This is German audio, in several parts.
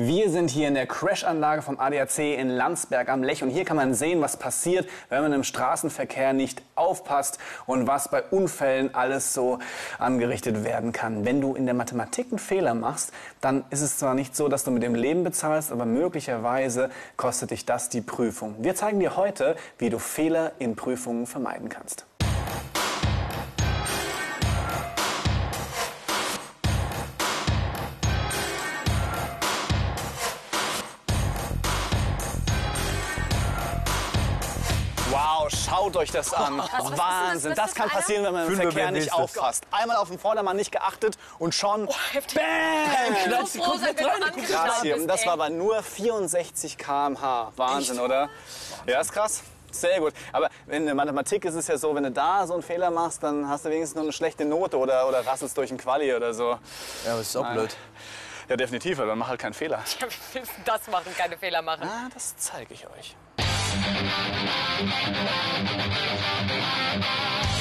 Wir sind hier in der Crashanlage vom ADAC in Landsberg am Lech und hier kann man sehen, was passiert, wenn man im Straßenverkehr nicht aufpasst und was bei Unfällen alles so angerichtet werden kann. Wenn du in der Mathematik einen Fehler machst, dann ist es zwar nicht so, dass du mit dem Leben bezahlst, aber möglicherweise kostet dich das die Prüfung. Wir zeigen dir heute, wie du Fehler in Prüfungen vermeiden kannst. Schaut euch das an. was das? Wahnsinn. Das ist kann das, passieren, wenn man im Verkehr nicht aufpasst. Einmal auf den Vordermann nicht geachtet und schon heftig. Bam! Bin so noch angeschnallt Krass hier. bist, Und das war aber nur 64 km/h. Wahnsinn, oder? Ja, ist krass. Sehr gut. Aber in der Mathematik ist es ja so, wenn du da so einen Fehler machst, dann hast du wenigstens noch eine schlechte Note oder, oder rasselst durch einen Quali oder so. Ja, aber es ist auch Nein. blöd. Ja, definitiv, aber dann mach halt keinen Fehler. Ja, das machen, keine Fehler machen? Ah, das zeige ich euch. Thank you.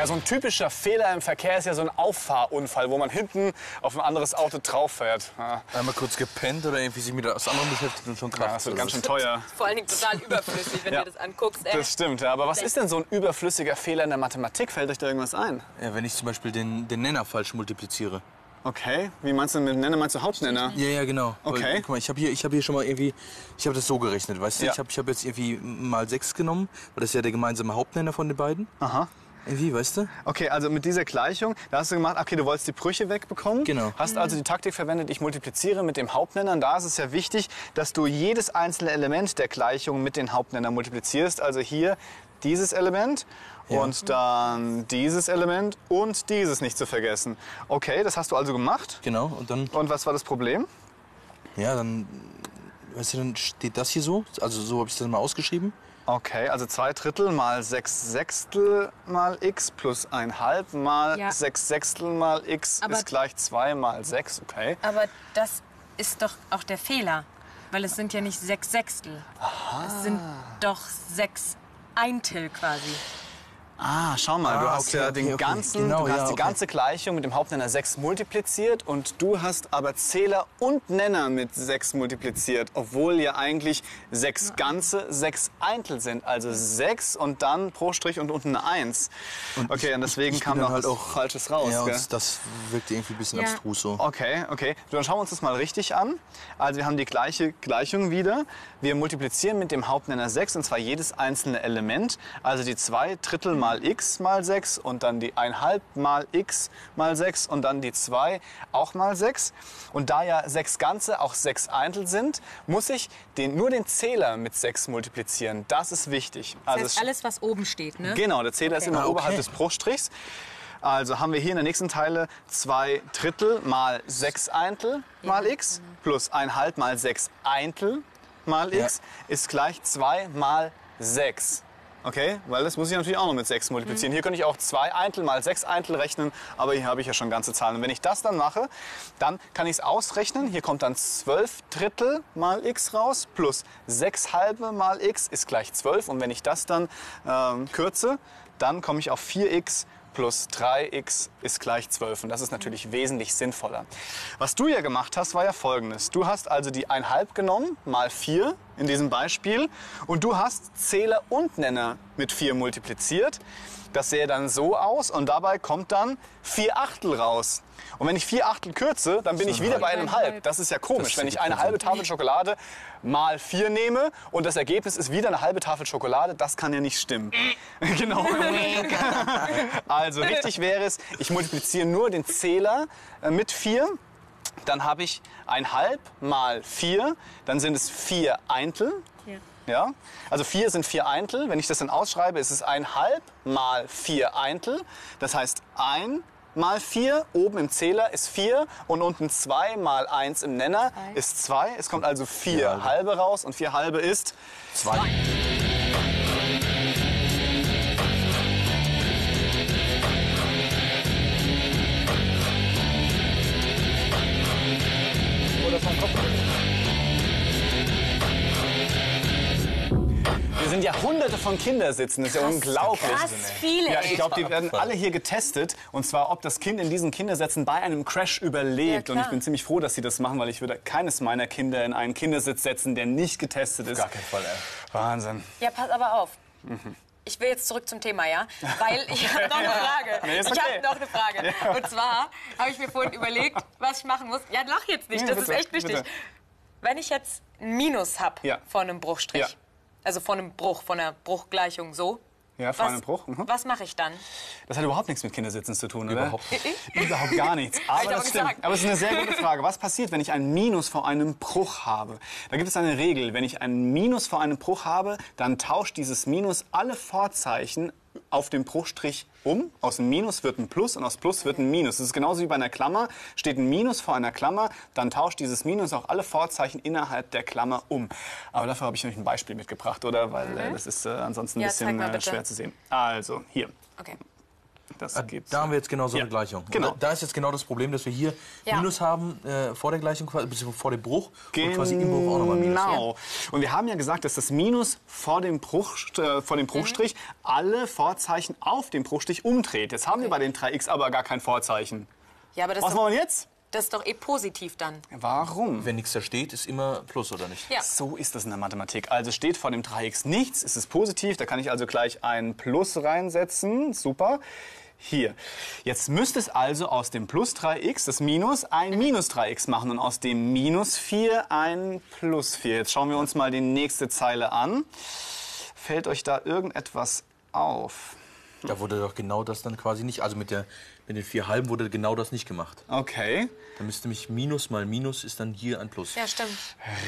Ja, so ein typischer Fehler im Verkehr ist ja so ein Auffahrunfall, wo man hinten auf ein anderes Auto drauf fährt. Ja, Einmal kurz gepennt oder irgendwie sich mit was anderem beschäftigt und schon krass. das wird ganz schön teuer. Vor allen Dingen total überflüssig, wenn Ja. du das anguckst. Ey. Das stimmt, ja. Aber was ist denn so ein überflüssiger Fehler in der Mathematik? Fällt euch da irgendwas ein? Ja, wenn ich zum Beispiel den, den Nenner falsch multipliziere. Okay, wie meinst du mit Nenner? Meinst du Hauptnenner? Ja, ja, genau. Okay. Weil, guck mal, ich habe hier, ich hab hier schon mal irgendwie, ich habe das so gerechnet, weißt du? Ja. Ich habe ich hab jetzt irgendwie mal 6 genommen, weil das ist ja der gemeinsame Hauptnenner von den beiden. Aha. Irgendwie, weißt du? Okay, also mit dieser Gleichung, da hast du gemacht, okay, du wolltest die Brüche wegbekommen. Genau. Hast also die Taktik verwendet, ich multipliziere mit dem Hauptnenner. Und da ist es ja wichtig, dass du jedes einzelne Element der Gleichung mit den Hauptnennern multiplizierst. Also hier dieses Element Ja. und dann dieses Element und dieses nicht zu vergessen. Okay, das hast du also gemacht. Genau. Und dann, Und was war das Problem? ja, dann, weißt du, dann steht das hier so. Also so habe ich das mal ausgeschrieben. Okay, also zwei Drittel mal sechs Sechstel mal x plus ein Halb mal Ja. sechs Sechstel mal x Aber- ist gleich zwei mal sechs. Okay. Aber das ist doch auch der Fehler. Weil es sind ja nicht sechs Sechstel. Es sind doch sechs Eintel quasi. Ah, schau mal, du Ah, hast okay, ja okay, den okay. ganzen, Genau, du hast ja, die okay. ganze Gleichung mit dem Hauptnenner 6 multipliziert und du hast aber Zähler und Nenner mit 6 multipliziert, obwohl ja eigentlich sechs ganze, sechs Eintel sind, also 6 und dann pro Strich und unten eine 1. okay, und deswegen ich bin kam dann noch halt auch- Falsches raus. ja, gell? und das wirkte irgendwie ein bisschen Ja. abstrus so. Okay, okay. Dann schauen wir uns das mal richtig an. Also wir haben die gleiche Gleichung wieder. Wir multiplizieren mit dem Hauptnenner 6 und zwar jedes einzelne Element. Also die 2 Drittel mal x mal 6 und dann die 1 mal x mal 6 und dann die 2 auch mal 6. Und da ja 6 Ganze auch 6 Eintel sind, muss ich den, nur den Zähler mit 6 multiplizieren. Das ist wichtig. Das Also heißt, es- alles, was oben steht, ne? Genau, der Zähler ist immer Ah, okay. oberhalb des Bruchstrichs. Also haben wir hier in der nächsten Teile 2 Drittel mal 6 Eintel mal x plus 1 halb mal 6 Eintel mal Ja. x ist gleich 2 mal 6. Okay, weil das muss ich natürlich auch noch mit 6 multiplizieren. Hier könnte ich auch 2 Eintel mal 6 Eintel rechnen, aber hier habe ich ja schon ganze Zahlen. Und wenn ich das dann mache, dann kann ich es ausrechnen. Hier kommt dann 12 Drittel mal x raus plus 6 halbe mal x ist gleich 12. Und wenn ich das dann ähm, kürze, dann komme ich auf 4x plus 3x ist gleich 12. Und das ist natürlich wesentlich sinnvoller. Was du ja gemacht hast, war ja folgendes. Du hast also die 1,5 genommen, mal 4 in diesem Beispiel. Und du hast Zähler und Nenner mit 4 multipliziert. Das sähe dann so aus und dabei kommt dann 4 Achtel raus. Und wenn ich 4 Achtel kürze, dann bin ich wieder bei einem Halb. Das ist ja komisch, wenn ich eine halbe Tafel Schokolade mal 4 nehme und das Ergebnis ist wieder eine halbe Tafel Schokolade, das kann ja nicht stimmen. genau. also richtig wäre es, ich multipliziere nur den Zähler äh, mit 4. Dann habe ich ein halb mal 4, dann sind es 4 Eintel. Ja. Ja? Also 4 sind 4 Eintel. Wenn ich das dann ausschreibe, ist es ein halb mal 4 Eintel. Das heißt 1 mal 4, oben im Zähler ist 4 und unten 2 mal 1 im Nenner ist 2. Es kommt also 4 Vier halbe. halbe raus und 4 halbe ist Zwei. ja hunderte von Kindersitzen. Das ist ja unglaublich. Krass viele, Ja, ich glaube, die werden alle hier getestet. Und zwar, ob das Kind in diesen Kindersitzen bei einem Crash überlebt. Ja, und ich bin ziemlich froh, dass sie das machen, weil ich würde keines meiner Kinder in einen Kindersitz setzen, der nicht getestet ist. Gar keinen Fall, ey. Wahnsinn. Ja, pass aber auf. Ich will jetzt zurück zum Thema, ja? Weil ich habe noch eine Frage. Nee, ist ich okay. habe noch eine Frage. Und zwar habe ich mir vorhin überlegt, was ich machen muss. Ja, lach jetzt nicht, Nee, das bitte, ist echt wichtig. bitte. Wenn ich jetzt ein Minus habe Ja. vor einem Bruchstrich, Ja. Also vor einem Bruch, von einer Bruchgleichung so, Ja, vor was, einem Bruch. Mhm. was mache ich dann? Das hat überhaupt nichts mit Kindersitzen zu tun, oder? Überhaupt nicht. Überhaupt gar nichts. Aber das stimmt. gesagt. Aber es ist eine sehr gute Frage. Was passiert, wenn ich ein Minus vor einem Bruch habe? Da gibt es eine Regel. Wenn ich ein Minus vor einem Bruch habe, dann tauscht dieses Minus alle Vorzeichen auf dem Bruchstrich um. Aus dem Minus wird ein Plus und aus Plus wird ein Minus. Das ist genauso wie bei einer Klammer. Steht ein Minus vor einer Klammer, dann tauscht dieses Minus auch alle Vorzeichen innerhalb der Klammer um. Aber dafür habe ich euch ein Beispiel mitgebracht, oder? Weil äh, das ist äh, ansonsten ein Mhm. Ja, bisschen äh, schwer zu sehen. Also, hier. Okay. Das gibt's. Da haben wir jetzt genau so Ja, eine Gleichung. Genau. Da, ist jetzt genau das Problem, dass wir hier Ja. Minus haben äh, vor der Gleichung, quasi, beziehungsweise vor dem Bruch und quasi im Bruch auch nochmal Minus. Genau. Und wir haben ja gesagt, dass das Minus vor dem, Bruch, äh, vor dem Bruchstrich alle Vorzeichen auf dem Bruchstrich umdreht. Jetzt haben wir bei den 3x aber gar kein Vorzeichen. Ja, aber das, Was ist doch, wollen wir jetzt? das ist doch eh positiv dann. Warum? Wenn nichts da steht, ist immer Plus, oder nicht? Ja. So ist das in der Mathematik. Also steht vor dem 3x nichts, ist es positiv. Da kann ich also gleich ein Plus reinsetzen. Super. Hier. Jetzt müsste es also aus dem Plus 3x, das Minus, ein Minus 3x machen und aus dem Minus 4 ein Plus 4. Jetzt schauen wir uns mal die nächste Zeile an. Fällt euch da irgendetwas auf? Da wurde doch genau das dann quasi nicht, also mit, der, mit den vier Halben wurde genau das nicht gemacht. Okay. Da müsste nämlich Minus mal Minus ist dann hier ein Plus. Ja, stimmt.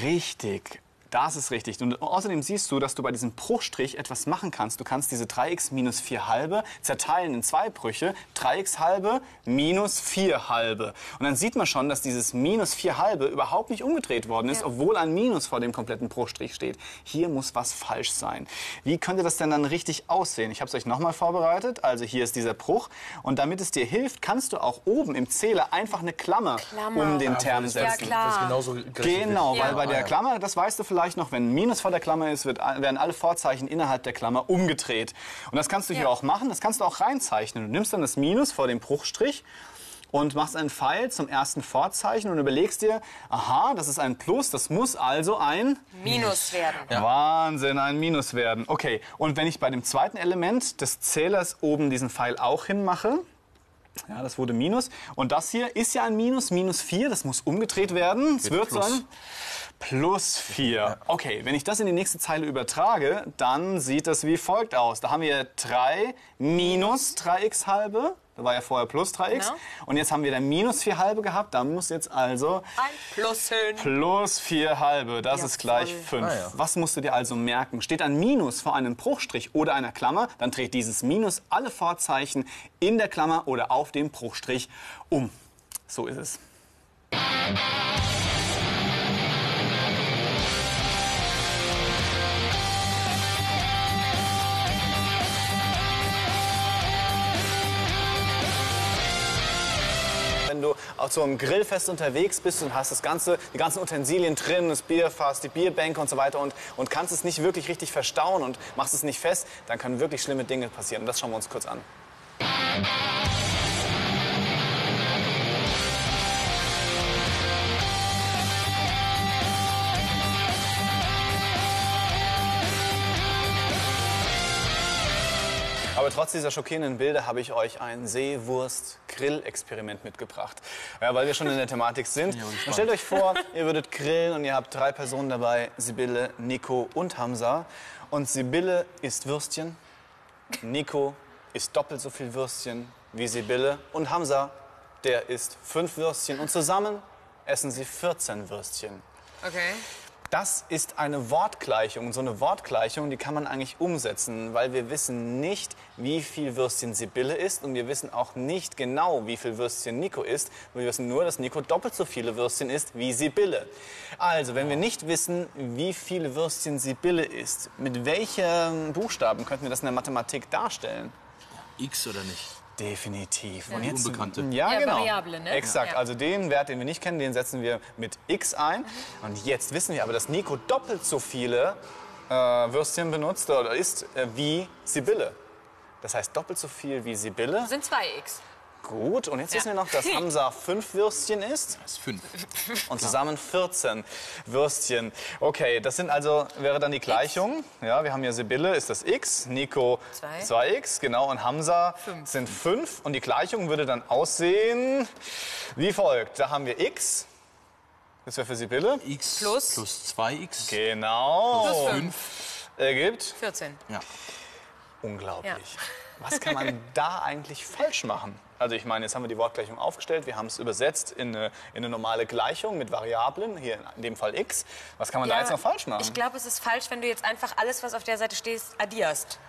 Richtig. Das ist richtig. Und außerdem siehst du, dass du bei diesem Bruchstrich etwas machen kannst. Du kannst diese 3x minus 4 halbe zerteilen in zwei Brüche. 3x halbe minus 4 halbe. Und dann sieht man schon, dass dieses minus 4 halbe überhaupt nicht umgedreht worden ist, obwohl ein Minus vor dem kompletten Bruchstrich steht. Hier muss was falsch sein. Wie könnte das denn dann richtig aussehen? Ich habe es euch nochmal vorbereitet. Also hier ist dieser Bruch. Und damit es dir hilft, kannst du auch oben im Zähler einfach eine Klammer, Klammer. um den Term Ja, setzen. klar. Das ist genauso Genau, weil bei der ja. Klammer, das weißt du vielleicht noch, wenn ein Minus vor der Klammer ist, wird, werden alle Vorzeichen innerhalb der Klammer umgedreht. Und das kannst du hier Ja. auch machen, das kannst du auch reinzeichnen. Du nimmst dann das Minus vor dem Bruchstrich und machst einen Pfeil zum ersten Vorzeichen und überlegst dir, aha, das ist ein Plus, das muss also ein Minus werden. Wahnsinn, ein Minus werden. Okay, und wenn ich bei dem zweiten Element des Zählers oben diesen Pfeil auch hinmache, ja, das wurde Minus. Und das hier ist ja ein Minus, Minus 4, das muss umgedreht werden. Es wird Wird so Plus. ein Plus 4. Okay, wenn ich das in die nächste Zeile übertrage, dann sieht das wie folgt aus. Da haben wir 3 minus 3x halbe. Da war ja vorher plus 3x. Genau. Und jetzt haben wir dann minus 4 halbe gehabt. Da muss jetzt also Ein Plus hin. Plus 4 halbe, das Ja, ist gleich voll. 5. Ah, ja. Was musst du dir also merken? Steht ein Minus vor einem Bruchstrich oder einer Klammer, dann dreht dieses Minus alle Vorzeichen in der Klammer oder auf dem Bruchstrich um. So ist es. Auf so einem Grillfest unterwegs bist und hast das ganze, die ganzen Utensilien drin, das Bierfass, die Bierbänke und so weiter und, und kannst es nicht wirklich richtig verstauen und machst es nicht fest, dann können wirklich schlimme Dinge passieren. Und das schauen wir uns kurz an. Aber trotz dieser schockierenden Bilder habe ich euch ein Seewurst-Grill-Experiment mitgebracht. Ja, weil wir schon in der Thematik sind. Dann stellt euch vor, ihr würdet grillen und ihr habt drei Personen dabei, Sibylle, Nico und Hamza. Und Sibylle isst Würstchen, Nico isst doppelt so viel Würstchen wie Sibylle und Hamza, der isst fünf Würstchen und zusammen essen sie 14 Würstchen. Okay. Das ist eine Wortgleichung. So eine Wortgleichung, die kann man eigentlich umsetzen, weil wir wissen nicht, wie viel Würstchen Sibylle isst und wir wissen auch nicht genau, wie viel Würstchen Nico isst. Wir wissen nur, dass Nico doppelt so viele Würstchen isst wie Sibylle. Also, wenn wir nicht wissen, wie viele Würstchen Sibylle isst, mit welchen Buchstaben könnten wir das in der Mathematik darstellen? X oder nicht? Definitiv. die Unbekannte. Ja, Ja, genau. Variable, ne? Exakt. Ja. Also den Wert, den wir nicht kennen, den setzen wir mit x ein. Und jetzt wissen wir aber, dass Nico doppelt so viele äh, Würstchen benutzt oder isst äh, wie Sibylle. Das heißt doppelt so viel wie Sibylle. Sind zwei X. Gut, und jetzt wissen wir noch, dass Hamza fünf Würstchen isst Das ist fünf. und zusammen 14 Würstchen. Okay, das sind also, wäre dann die Gleichung. Ja, wir haben hier Sibylle, ist das x, Nico Zwei. 2x, genau, und Hamza sind 5. Und die Gleichung würde dann aussehen wie folgt. Da haben wir x, das wäre für Sibylle. X Plus? plus 2x Genau. Plus fünf. Ergibt 14. Ja. unglaublich. Was kann man da eigentlich falsch machen? Also ich meine, jetzt haben wir die Wortgleichung aufgestellt, wir haben es übersetzt in eine, in eine normale Gleichung mit Variablen, hier in dem Fall x. Was kann man da jetzt noch falsch machen? Ich glaube, es ist falsch, wenn du jetzt einfach alles, was auf der Seite steht, addierst.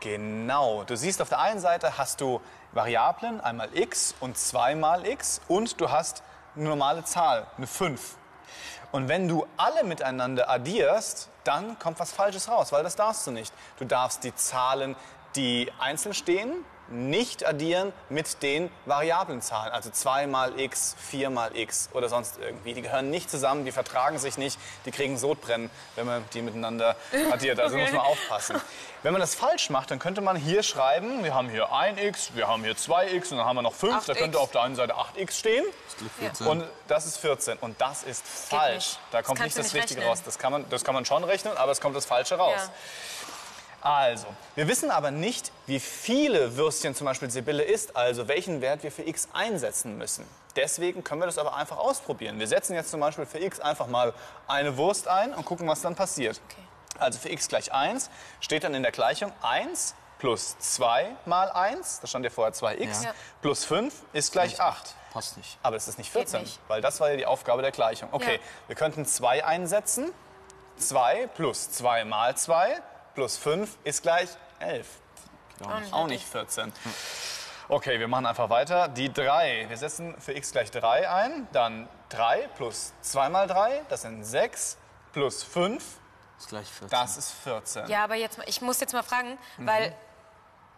Genau. Du siehst, auf der einen Seite hast du Variablen, einmal x und zweimal x und du hast eine normale Zahl, eine 5. Und wenn du alle miteinander addierst, dann kommt was Falsches raus, weil das darfst du nicht. Du darfst die Zahlen, die einzeln stehen, nicht addieren mit den variablen Zahlen. Also 2 mal x, 4 mal x oder sonst irgendwie. Die gehören nicht zusammen, die vertragen sich nicht, die kriegen Sodbrennen, wenn man die miteinander addiert. Also muss man aufpassen. Wenn man das falsch macht, dann könnte man hier schreiben, wir haben hier 1x, wir haben hier 2x und dann haben wir noch 5. Da 8x. könnte auf der einen Seite 8x stehen. 14. Und das ist 14. Und das ist falsch. Da Das kommt kannst nicht das nicht Richtige rechnen. raus. Das kann, man, das kann man schon rechnen, aber es kommt das Falsche raus. Ja. Also, wir wissen aber nicht, wie viele Würstchen zum Beispiel Sibylle isst, also welchen Wert wir für x einsetzen müssen. Deswegen können wir das aber einfach ausprobieren. Wir setzen jetzt zum Beispiel für x einfach mal eine Wurst ein und gucken, was dann passiert. Also für x gleich 1 steht dann in der Gleichung 1 plus 2 mal 1, da stand ja vorher 2x, Ja. plus 5 ist gleich 8. Passt nicht. Aber es ist nicht 14, nicht. weil das war ja die Aufgabe der Gleichung. Okay, Ja. wir könnten 2 einsetzen. 2 plus 2 mal 2 plus 5 ist gleich 11. Auch nicht 14. Okay, wir machen einfach weiter. Die 3, wir setzen für x gleich 3 ein. Dann 3 plus 2 mal 3, das sind 6. Plus 5, Ist gleich 14. das ist 14. Ja, aber jetzt, ich muss jetzt mal fragen, Mhm. weil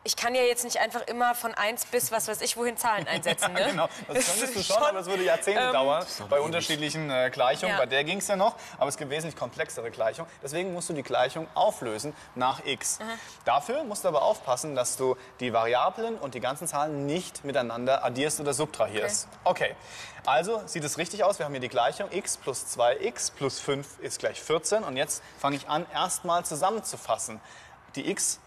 ich kann ja jetzt nicht einfach immer von 1 bis was weiß ich wohin Zahlen einsetzen. Ne? Genau, das könntest du schon, aber es würde Jahrzehnte dauern bei unterschiedlichen äh, Gleichungen. Ja. Bei der ging es ja noch, aber es gibt wesentlich komplexere Gleichungen. Deswegen musst du die Gleichung auflösen nach x. Dafür musst du aber aufpassen, dass du die Variablen und die ganzen Zahlen nicht miteinander addierst oder subtrahierst. Okay, also sieht es richtig aus. Wir haben hier die Gleichung x plus 2x plus 5 ist gleich 14. Und jetzt fange ich an, erstmal zusammenzufassen. Die x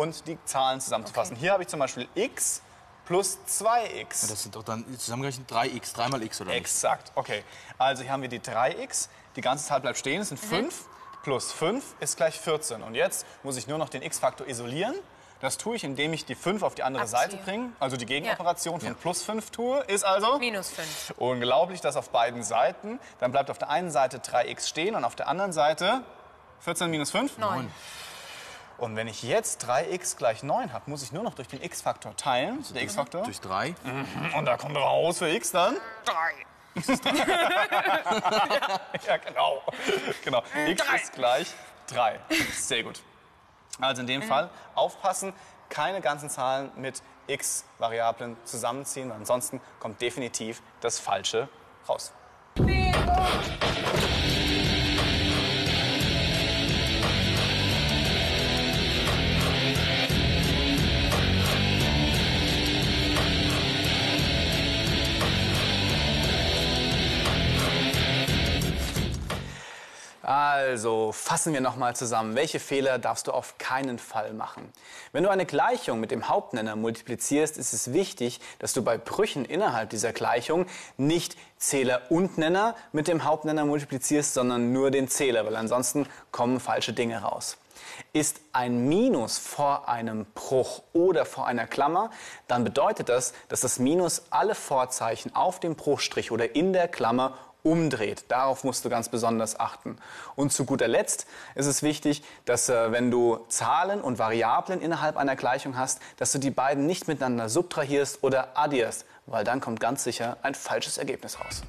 und die Zahlen zusammenzufassen. Hier habe ich zum Beispiel x plus 2x. Das sind doch dann zusammengerechnet 3x, 3 mal x oder nicht? Exakt, okay. Also hier haben wir die 3x, die ganze Zahl bleibt stehen, es sind 5, plus 5 ist gleich 14. Und jetzt muss ich nur noch den x-Faktor isolieren. Das tue ich, indem ich die 5 auf die andere Abziehe. Seite bringe. Also die Gegenoperation von Ja. plus 5 tue, ist also Minus 5. unglaublich, das auf beiden Seiten. Dann bleibt auf der einen Seite 3x stehen und auf der anderen Seite 14 minus 5? 9. Und wenn ich jetzt 3x gleich 9 habe, muss ich nur noch durch den x-Faktor teilen. Der x-Faktor. Durch 3. Und da kommt raus für x dann? 3. ja, genau. genau. x ist gleich 3. Sehr gut. Also in dem Fall aufpassen, keine ganzen Zahlen mit x-Variablen zusammenziehen, weil ansonsten kommt definitiv das Falsche raus. Also fassen wir nochmal zusammen. Welche Fehler darfst du auf keinen Fall machen? Wenn du eine Gleichung mit dem Hauptnenner multiplizierst, ist es wichtig, dass du bei Brüchen innerhalb dieser Gleichung nicht Zähler und Nenner mit dem Hauptnenner multiplizierst, sondern nur den Zähler, weil ansonsten kommen falsche Dinge raus. Ist ein Minus vor einem Bruch oder vor einer Klammer, dann bedeutet das, dass das Minus alle Vorzeichen auf dem Bruchstrich oder in der Klammer umdreht. Darauf musst du ganz besonders achten. Und zu guter Letzt ist es wichtig, dass äh, wenn du Zahlen und Variablen innerhalb einer Gleichung hast, dass du die beiden nicht miteinander subtrahierst oder addierst, weil dann kommt ganz sicher ein falsches Ergebnis raus.